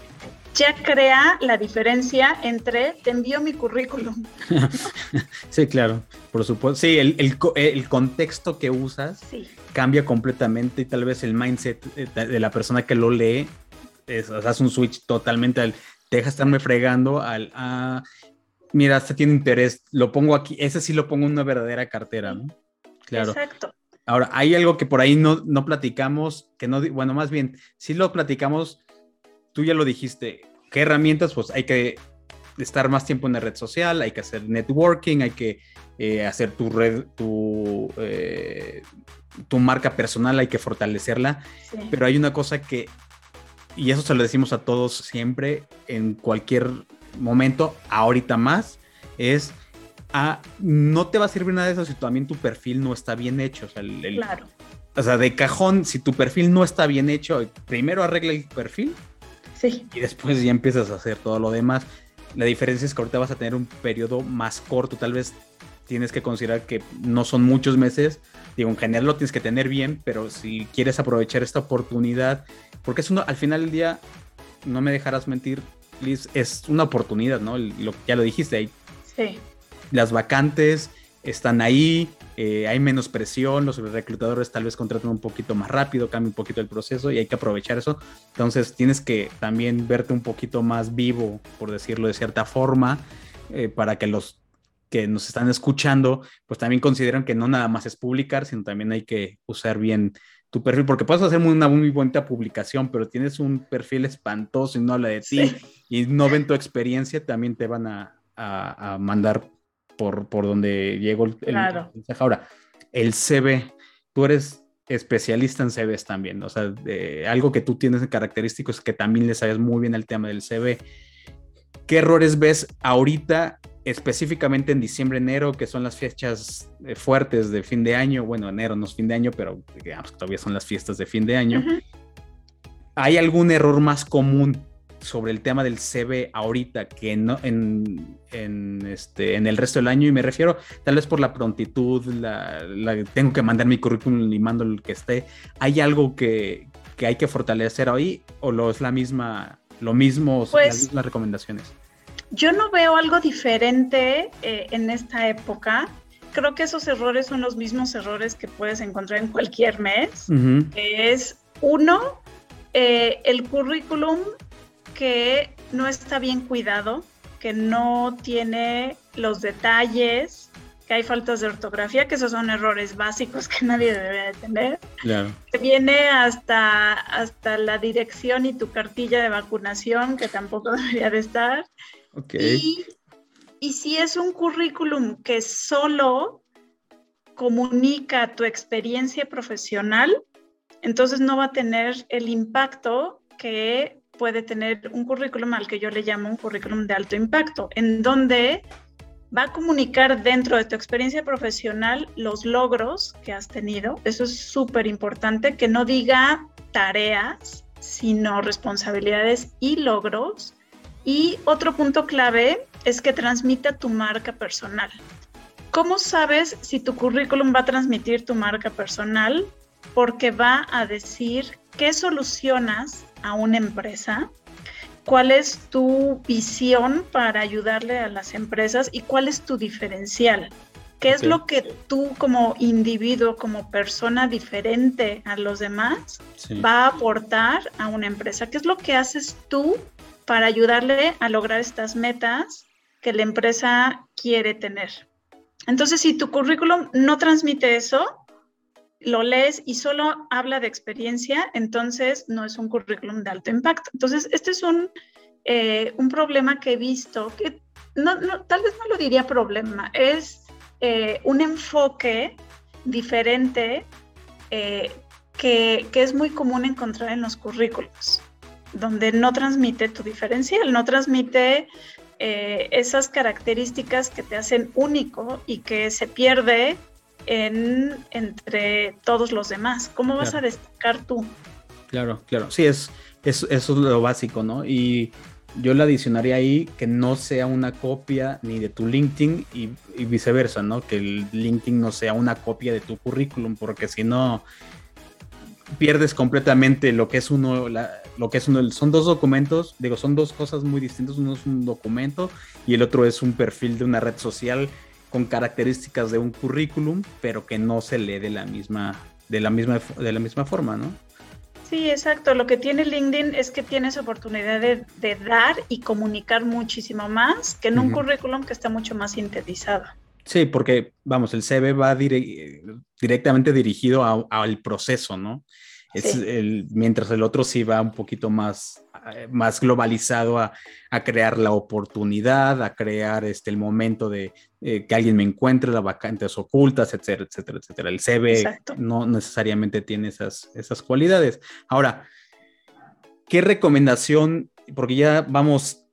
ya crea la diferencia entre te envío mi currículum. sí, claro, por supuesto. Sí, el, el, contexto que usas cambia completamente y tal vez el mindset de la persona que lo lee es, hace un switch totalmente al deja estarme fregando al, ah, mira, este tiene interés, lo pongo aquí, ese sí lo pongo en una verdadera cartera, ¿no? Claro. Exacto. Ahora, hay algo que por ahí no, no platicamos, que no, bueno, más bien, si lo platicamos, tú ya lo dijiste, ¿qué herramientas? Pues hay que estar más tiempo en la red social, hay que hacer networking, hay que eh, hacer tu red, tu, eh, tu marca personal, hay que fortalecerla, pero hay una cosa que, y eso se lo decimos a todos siempre, en cualquier momento, ahorita más, es Ah, no te va a servir nada de eso si también tu perfil no está bien hecho. O sea, claro. O sea, de cajón, si tu perfil no está bien hecho, primero arregla el perfil. Sí. Y después ya empiezas a hacer todo lo demás. La diferencia es que ahorita vas a tener un periodo más corto. Tal vez tienes que considerar que no son muchos meses. Digo, en general lo tienes que tener bien, pero si quieres aprovechar esta oportunidad, porque es uno, al final del día, no me dejarás mentir, Liz, es una oportunidad, ¿no? Lo, ya lo dijiste ahí. Sí las vacantes están ahí, eh, hay menos presión, los reclutadores tal vez contratan un poquito más rápido, cambia un poquito el proceso y hay que aprovechar eso. Entonces tienes que también verte un poquito más vivo, por decirlo de cierta forma, eh, para que los que nos están escuchando, pues también consideren que no nada más es publicar, sino también hay que usar bien tu perfil, porque puedes hacer una muy bonita publicación, pero tienes un perfil espantoso y no habla de ti y no ven tu experiencia, también te van a, a mandar por, por donde llegó el, mensaje. Ahora, el CV, tú eres especialista en CVs también, o sea, algo que tú tienes en característico es que también le sabes muy bien el tema del CV. ¿Qué errores ves ahorita, específicamente en diciembre, enero, que son las fechas eh, fuertes de fin de año? Bueno, enero no es fin de año, pero digamos que todavía son las fiestas de fin de año. ¿Hay algún error más común sobre el tema del CV ahorita que no en, en, este, en el resto del año y me refiero tal vez por la prontitud, la, tengo que mandar mi currículum y mando el que esté. ¿Hay algo que, que hay que fortalecer ahí o lo es la misma, lo mismo, pues, las mismas recomendaciones? Yo no veo algo diferente eh, en esta época. Creo que esos errores son los mismos errores que puedes encontrar en cualquier mes. Es uno, eh, el currículum que no está bien cuidado, que no tiene los detalles, que hay faltas de ortografía, que esos son errores básicos que nadie debería de tener. Que viene hasta, hasta la dirección y tu cartilla de vacunación, que tampoco debería de estar. Y, y si es un currículum que solo comunica tu experiencia profesional, entonces no va a tener el impacto que puede tener un currículum al que yo le llamo un currículum de alto impacto, en donde va a comunicar dentro de tu experiencia profesional los logros que has tenido. Eso es súper importante, que no diga tareas, sino responsabilidades y logros. Y otro punto clave es que transmita tu marca personal. ¿Cómo sabes si tu currículum va a transmitir tu marca personal? Porque va a decir qué solucionas a una empresa, cuál es tu visión para ayudarle a las empresas y cuál es tu diferencial. ¿Qué es lo que tú como individuo, como persona diferente a los demás, va a aportar a una empresa? ¿Qué es lo que haces tú para ayudarle a lograr estas metas que la empresa quiere tener? Entonces, si tu currículum no transmite eso, lo lees y solo habla de experiencia, entonces no es un currículum de alto impacto. Entonces, este es un, eh, un problema que he visto, que tal vez no lo diría problema, es eh, un enfoque diferente eh, que, que, es muy común encontrar en los currículos, donde no transmite tu diferencial, no transmite esas características que te hacen único y que se pierde en, entre todos los demás. ¿Cómo vas a destacar tú? Claro, claro. Sí, es, eso es lo básico, ¿no? Y yo le adicionaría ahí que no sea una copia ni de tu LinkedIn y, viceversa, ¿no? Que el LinkedIn no sea una copia de tu currículum, porque si no pierdes completamente lo que es uno, lo que es uno, son dos documentos, digo, son dos cosas muy distintas, uno es un documento y el otro es un perfil de una red social con características de un currículum, pero que no se lee de la misma, de la misma, de la misma forma, ¿no? Sí, exacto. Lo que tiene LinkedIn es que tienes oportunidad de, dar y comunicar muchísimo más que en un currículum que está mucho más sintetizado. Sí, porque, vamos, el CV va directamente dirigido al proceso, ¿no? Es el, mientras el otro sí va un poquito más, eh, más globalizado a, crear la oportunidad, a crear este, el momento de eh, que alguien me encuentre, las vacantes ocultas, etcétera, etcétera, etcétera. El CV no necesariamente tiene esas, esas cualidades. Ahora, ¿qué recomendación? Porque ya vamos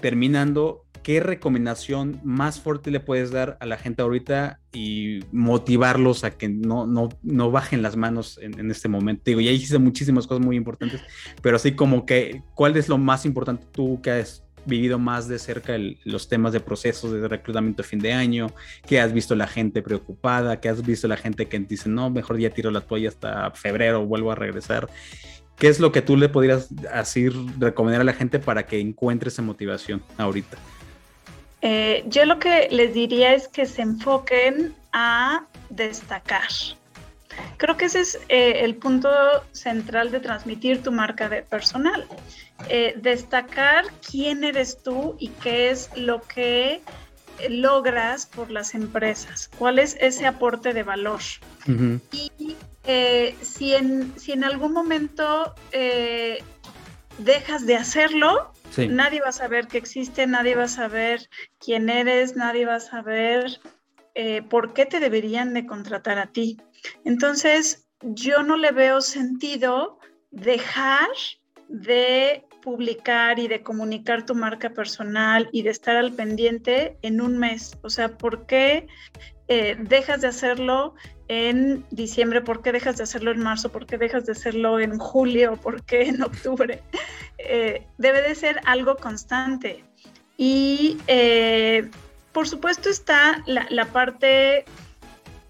terminando, ¿qué recomendación más fuerte le puedes dar a la gente ahorita y motivarlos a que no, no, no bajen las manos en, este momento? Digo, ya hiciste muchísimas cosas muy importantes, pero así como que, ¿cuál es lo más importante tú que has vivido más de cerca los temas de procesos de reclutamiento de fin de año, que has visto la gente preocupada, que has visto la gente que dice, no, mejor ya tiro la toalla hasta febrero, vuelvo a regresar. ¿Qué es lo que tú le podrías así recomendar a la gente para que encuentre esa motivación ahorita? Eh, yo lo que les diría es que se enfoquen a destacar. Creo que ese es eh, el punto central de transmitir tu marca de personal. Eh, destacar quién eres tú y qué es lo que logras por las empresas, cuál es ese aporte de valor. Y si, en, si en algún momento dejas de hacerlo, Nadie va a saber que existe, nadie va a saber quién eres, nadie va a saber eh, por qué te deberían de contratar a ti. Entonces, yo no le veo sentido dejar de publicar y de comunicar tu marca personal y de estar al pendiente en un mes. O sea, ¿por qué eh, dejas de hacerlo en diciembre? ¿Por qué dejas de hacerlo en marzo? ¿Por qué dejas de hacerlo en julio? ¿Por qué en octubre? Eh, debe de ser algo constante. Y eh, por supuesto está la, parte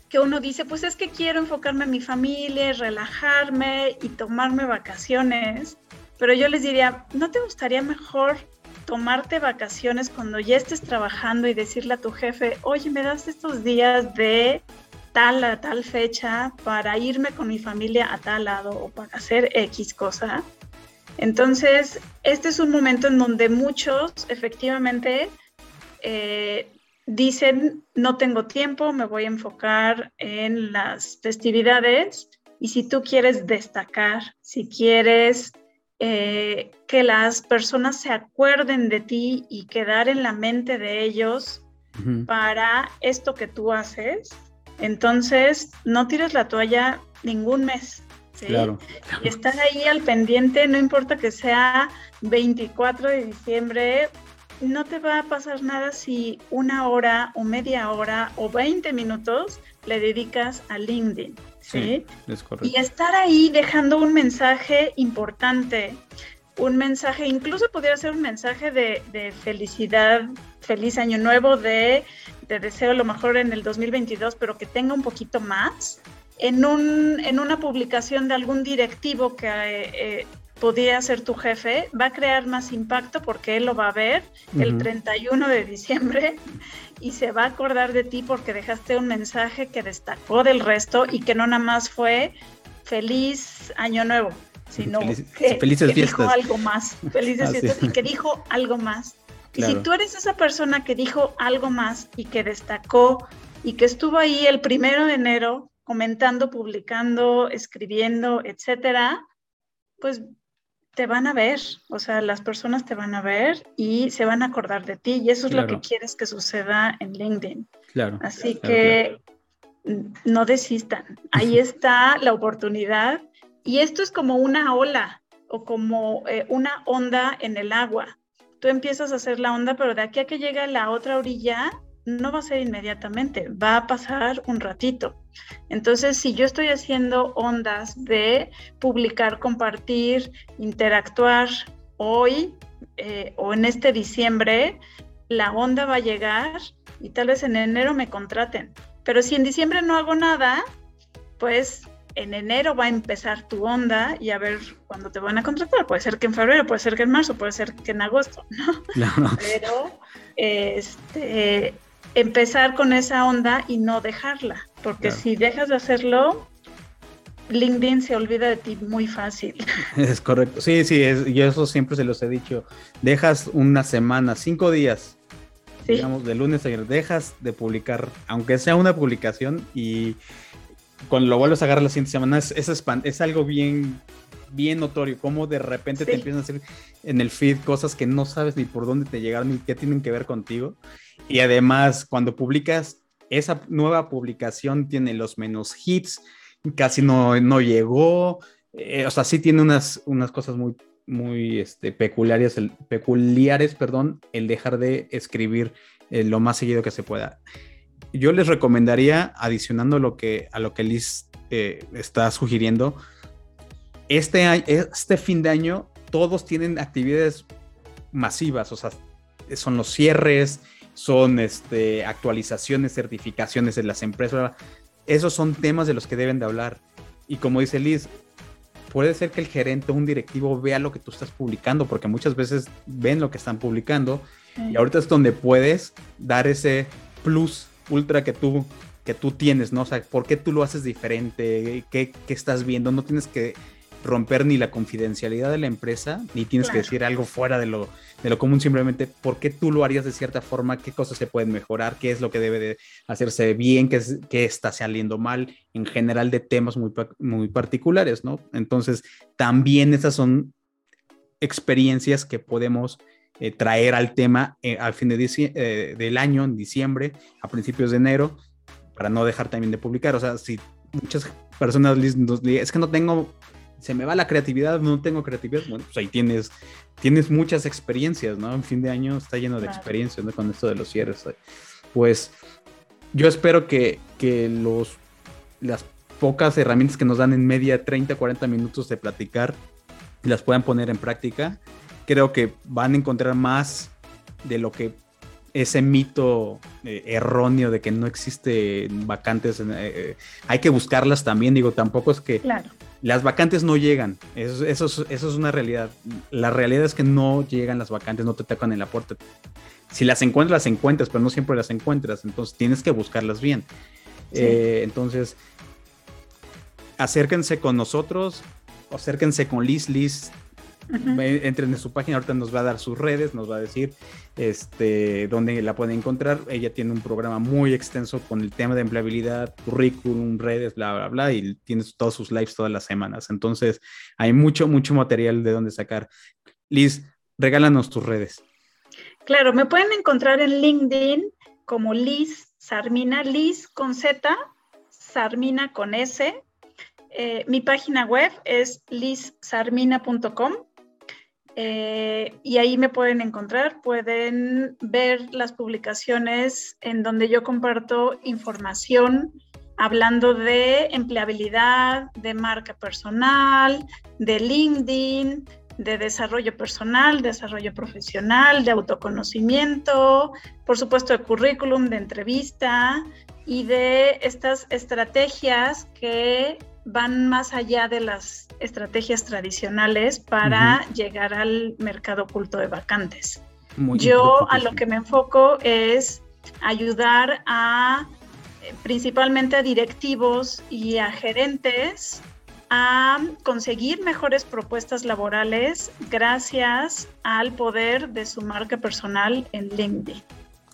que uno dice, pues es que quiero enfocarme en mi familia, relajarme y tomarme vacaciones. Pero yo les diría, ¿no te gustaría mejor tomarte vacaciones cuando ya estés trabajando y decirle a tu jefe, oye, me das estos días de tal a tal fecha para irme con mi familia a tal lado o para hacer X cosa? Entonces, este es un momento en donde muchos efectivamente eh, dicen, no tengo tiempo, me voy a enfocar en las festividades y si tú quieres destacar, si quieres eh, que las personas se acuerden de ti y quedar en la mente de ellos para esto que tú haces, entonces no tires la toalla ningún mes. Claro. Y estar ahí al pendiente, no importa que sea 24 de diciembre, no te va a pasar nada si una hora o media hora o 20 minutos le dedicas a LinkedIn. ¿Sí? Y estar ahí dejando un mensaje importante, un mensaje, incluso podría ser un mensaje de, felicidad, feliz año nuevo, de, de deseo lo mejor en el 2022, pero que tenga un poquito más en, un, en una publicación de algún directivo que eh, podía ser tu jefe, va a crear más impacto porque él lo va a ver el 31 de diciembre y se va a acordar de ti porque dejaste un mensaje que destacó del resto y que no nada más fue feliz año nuevo, sino que, dijo algo más, felices fiestas y que dijo algo más. Y si tú eres esa persona que dijo algo más y que destacó y que estuvo ahí el primero de enero comentando, publicando, escribiendo, etcétera, pues te van a ver, o sea, las personas te van a ver y se van a acordar de ti y eso es lo que quieres que suceda en LinkedIn. Claro. Así que no desistan. Ahí está la oportunidad y esto es como una ola o como eh, una onda en el agua. Tú empiezas a hacer la onda, pero de aquí a que llega la otra orilla, no va a ser inmediatamente, va a pasar un ratito. Entonces, si yo estoy haciendo ondas de publicar, compartir, interactuar hoy eh, o en este diciembre, la onda va a llegar y tal vez en enero me contraten. Pero si en diciembre no hago nada, pues en enero va a empezar tu onda y a ver cuándo te van a contratar. Puede ser que en febrero, puede ser que en marzo, puede ser que en agosto, ¿no? Pero este, empezar con esa onda y no dejarla, porque si dejas de hacerlo, LinkedIn se olvida de ti muy fácil. Es correcto. Sí, sí, yo eso siempre se los he dicho. Dejas una semana, cinco días digamos, de lunes a viernes, dejas de publicar, aunque sea una publicación y cuando lo vuelves a agarrar la siguiente semana, es, es, es algo bien, bien notorio, como de repente te empiezan a hacer en el feed cosas que no sabes ni por dónde te llegaron ni qué tienen que ver contigo. Y además, cuando publicas, esa nueva publicación tiene los menos hits, casi no, no llegó, eh, o sea, sí tiene unas, unas cosas muy, muy este, peculiares, el, peculiares, perdón, el dejar de escribir eh, lo más seguido que se pueda. Yo les recomendaría, adicionando lo que, a lo que Liz eh, está sugiriendo, este, este fin de año todos tienen actividades masivas, o sea, son los cierres, son este, actualizaciones, certificaciones de las empresas. Esos son temas de los que deben de hablar. Y como dice Liz, puede ser que el gerente o un directivo vea lo que tú estás publicando, porque muchas veces ven lo que están publicando y ahorita es donde puedes dar ese plus ultra que tú, que tú tienes, ¿no? O sea, ¿por qué tú lo haces diferente? ¿Qué, qué estás viendo? No tienes que romper ni la confidencialidad de la empresa, ni tienes que decir algo fuera de lo, de lo común, simplemente por qué tú lo harías de cierta forma, qué cosas se pueden mejorar, qué es lo que debe de hacerse bien, qué, es, qué está saliendo mal, en general de temas muy, muy particulares, ¿no? Entonces, también esas son experiencias que podemos eh, traer al tema eh, al fin de eh, del año, en diciembre, a principios de enero, para no dejar también de publicar. O sea, si muchas personas dicen, es que no tengo se me va la creatividad, no tengo creatividad, bueno, pues ahí tienes, tienes muchas experiencias, ¿no? En fin de año está lleno de experiencias, ¿no? Con esto de los cierres. Pues yo espero que, que los, las pocas herramientas que nos dan en media 30, 40 minutos de platicar las puedan poner en práctica. Creo que van a encontrar más de lo que ese mito eh, erróneo de que no existe vacantes, eh, eh, hay que buscarlas también, digo, tampoco es que claro. Las vacantes no llegan, eso, eso, es una realidad. La realidad es que no llegan las vacantes, no te tocan en la puerta. Si las encuentras, las encuentras, pero no siempre las encuentras, entonces tienes que buscarlas bien. entonces, acérquense con nosotros, acérquense con Liz, Liz Entren en su página, ahorita nos va a dar sus redes, nos va a decir este, dónde la pueden encontrar. Ella tiene un programa muy extenso con el tema de empleabilidad, currículum, redes, bla, bla, bla, y tiene todos sus lives todas las semanas. Entonces, hay mucho, mucho material de dónde sacar. Liz, regálanos tus redes. Claro, me pueden encontrar en LinkedIn como Liz Sarmina, Liz con Z, Sarmina con S. Eh, mi página web es lizsarmina.com eh, y ahí me pueden encontrar, pueden ver las publicaciones en donde yo comparto información hablando de empleabilidad, de marca personal, de LinkedIn, de desarrollo personal, desarrollo profesional, de autoconocimiento, por supuesto de currículum, de entrevista y de estas estrategias que van más allá de las estrategias tradicionales para llegar al mercado oculto de vacantes. Yo a lo que me enfoco es ayudar a eh, principalmente a directivos y a gerentes a conseguir mejores propuestas laborales gracias al poder de su marca personal en LinkedIn.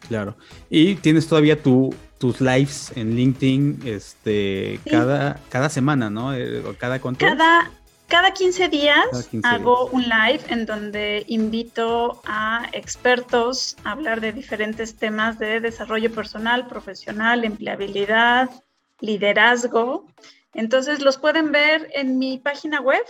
Claro. Y tienes todavía tu, tus lives en LinkedIn este, cada, cada semana, ¿no? Eh, ¿Cada cuánto? Cada, cada 15 días hago un live en donde invito a expertos a hablar de diferentes temas de desarrollo personal, profesional, empleabilidad, liderazgo. Entonces los pueden ver en mi página web,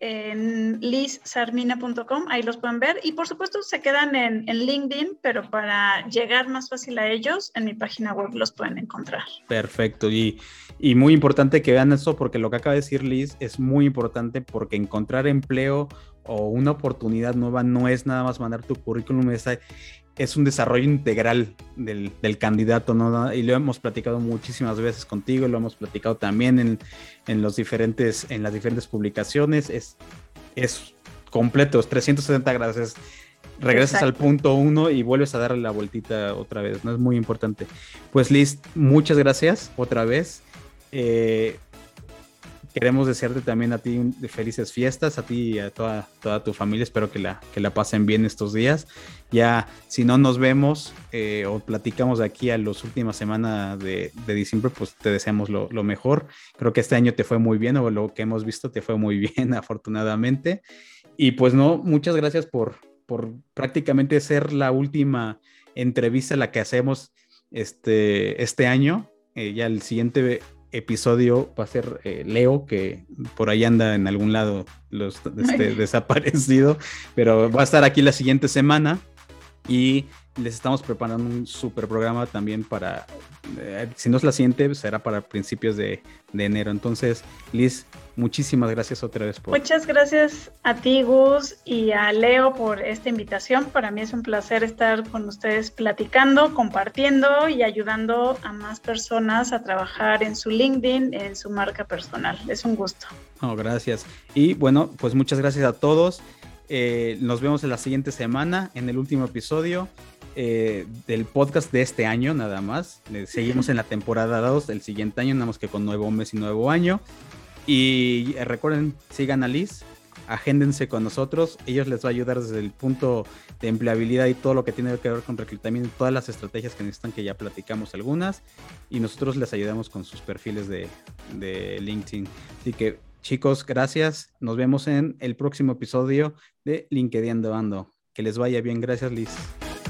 en lizsarmina.com, ahí los pueden ver. Y por supuesto se quedan en, LinkedIn, pero para llegar más fácil a ellos, en mi página web los pueden encontrar. Perfecto. Y, y muy importante que vean eso, porque lo que acaba de decir Liz es muy importante, porque encontrar empleo o una oportunidad nueva no es nada más mandar tu currículum, es, es un desarrollo integral del, candidato, ¿no? Y lo hemos platicado muchísimas veces contigo, lo hemos platicado también en, los diferentes, en las diferentes publicaciones. Es, es completo, es 360 grados. regresas al punto uno y vuelves a darle la vueltita otra vez, ¿no? Es muy importante. Pues Liz, muchas gracias otra vez. Eh, queremos desearte también a ti felices fiestas, a ti y a toda, toda tu familia. Espero que la, que la pasen bien estos días. Ya, si no nos vemos eh, o platicamos de aquí a las últimas semanas de, de, diciembre, pues te deseamos lo, lo, mejor. Creo que este año te fue muy bien, o lo que hemos visto te fue muy bien, afortunadamente. Y pues no, muchas gracias por, por prácticamente ser la última entrevista la que hacemos este, este año. Eh, ya el siguiente episodio va a ser eh, Leo, que por ahí anda en algún lado los, este, desaparecido, pero va a estar aquí la siguiente semana y les estamos preparando un super programa también para, eh, si no es la siguiente, será para principios de, de, enero. Entonces, Liz, muchísimas gracias otra vez por... Muchas gracias a ti, Gus, y a Leo por esta invitación. Para mí es un placer estar con ustedes platicando, compartiendo y ayudando a más personas a trabajar en su LinkedIn, en su marca personal. Es un gusto. Oh, gracias. Y bueno, pues muchas gracias a todos. Eh, nos vemos en la siguiente semana, en el último episodio. Eh, del podcast de este año nada más. Eh, seguimos en la temporada 2 del siguiente año, nada más que con nuevo mes y nuevo año. Y eh, recuerden, sigan a Liz, agéndense con nosotros. Ellos les va a ayudar desde el punto de empleabilidad y todo lo que tiene que ver con reclutamiento, todas las estrategias que necesitan, que ya platicamos algunas. Y nosotros les ayudamos con sus perfiles de, de LinkedIn. Así que chicos, gracias. Nos vemos en el próximo episodio de LinkedIn Ando. Que les vaya bien. Gracias, Liz.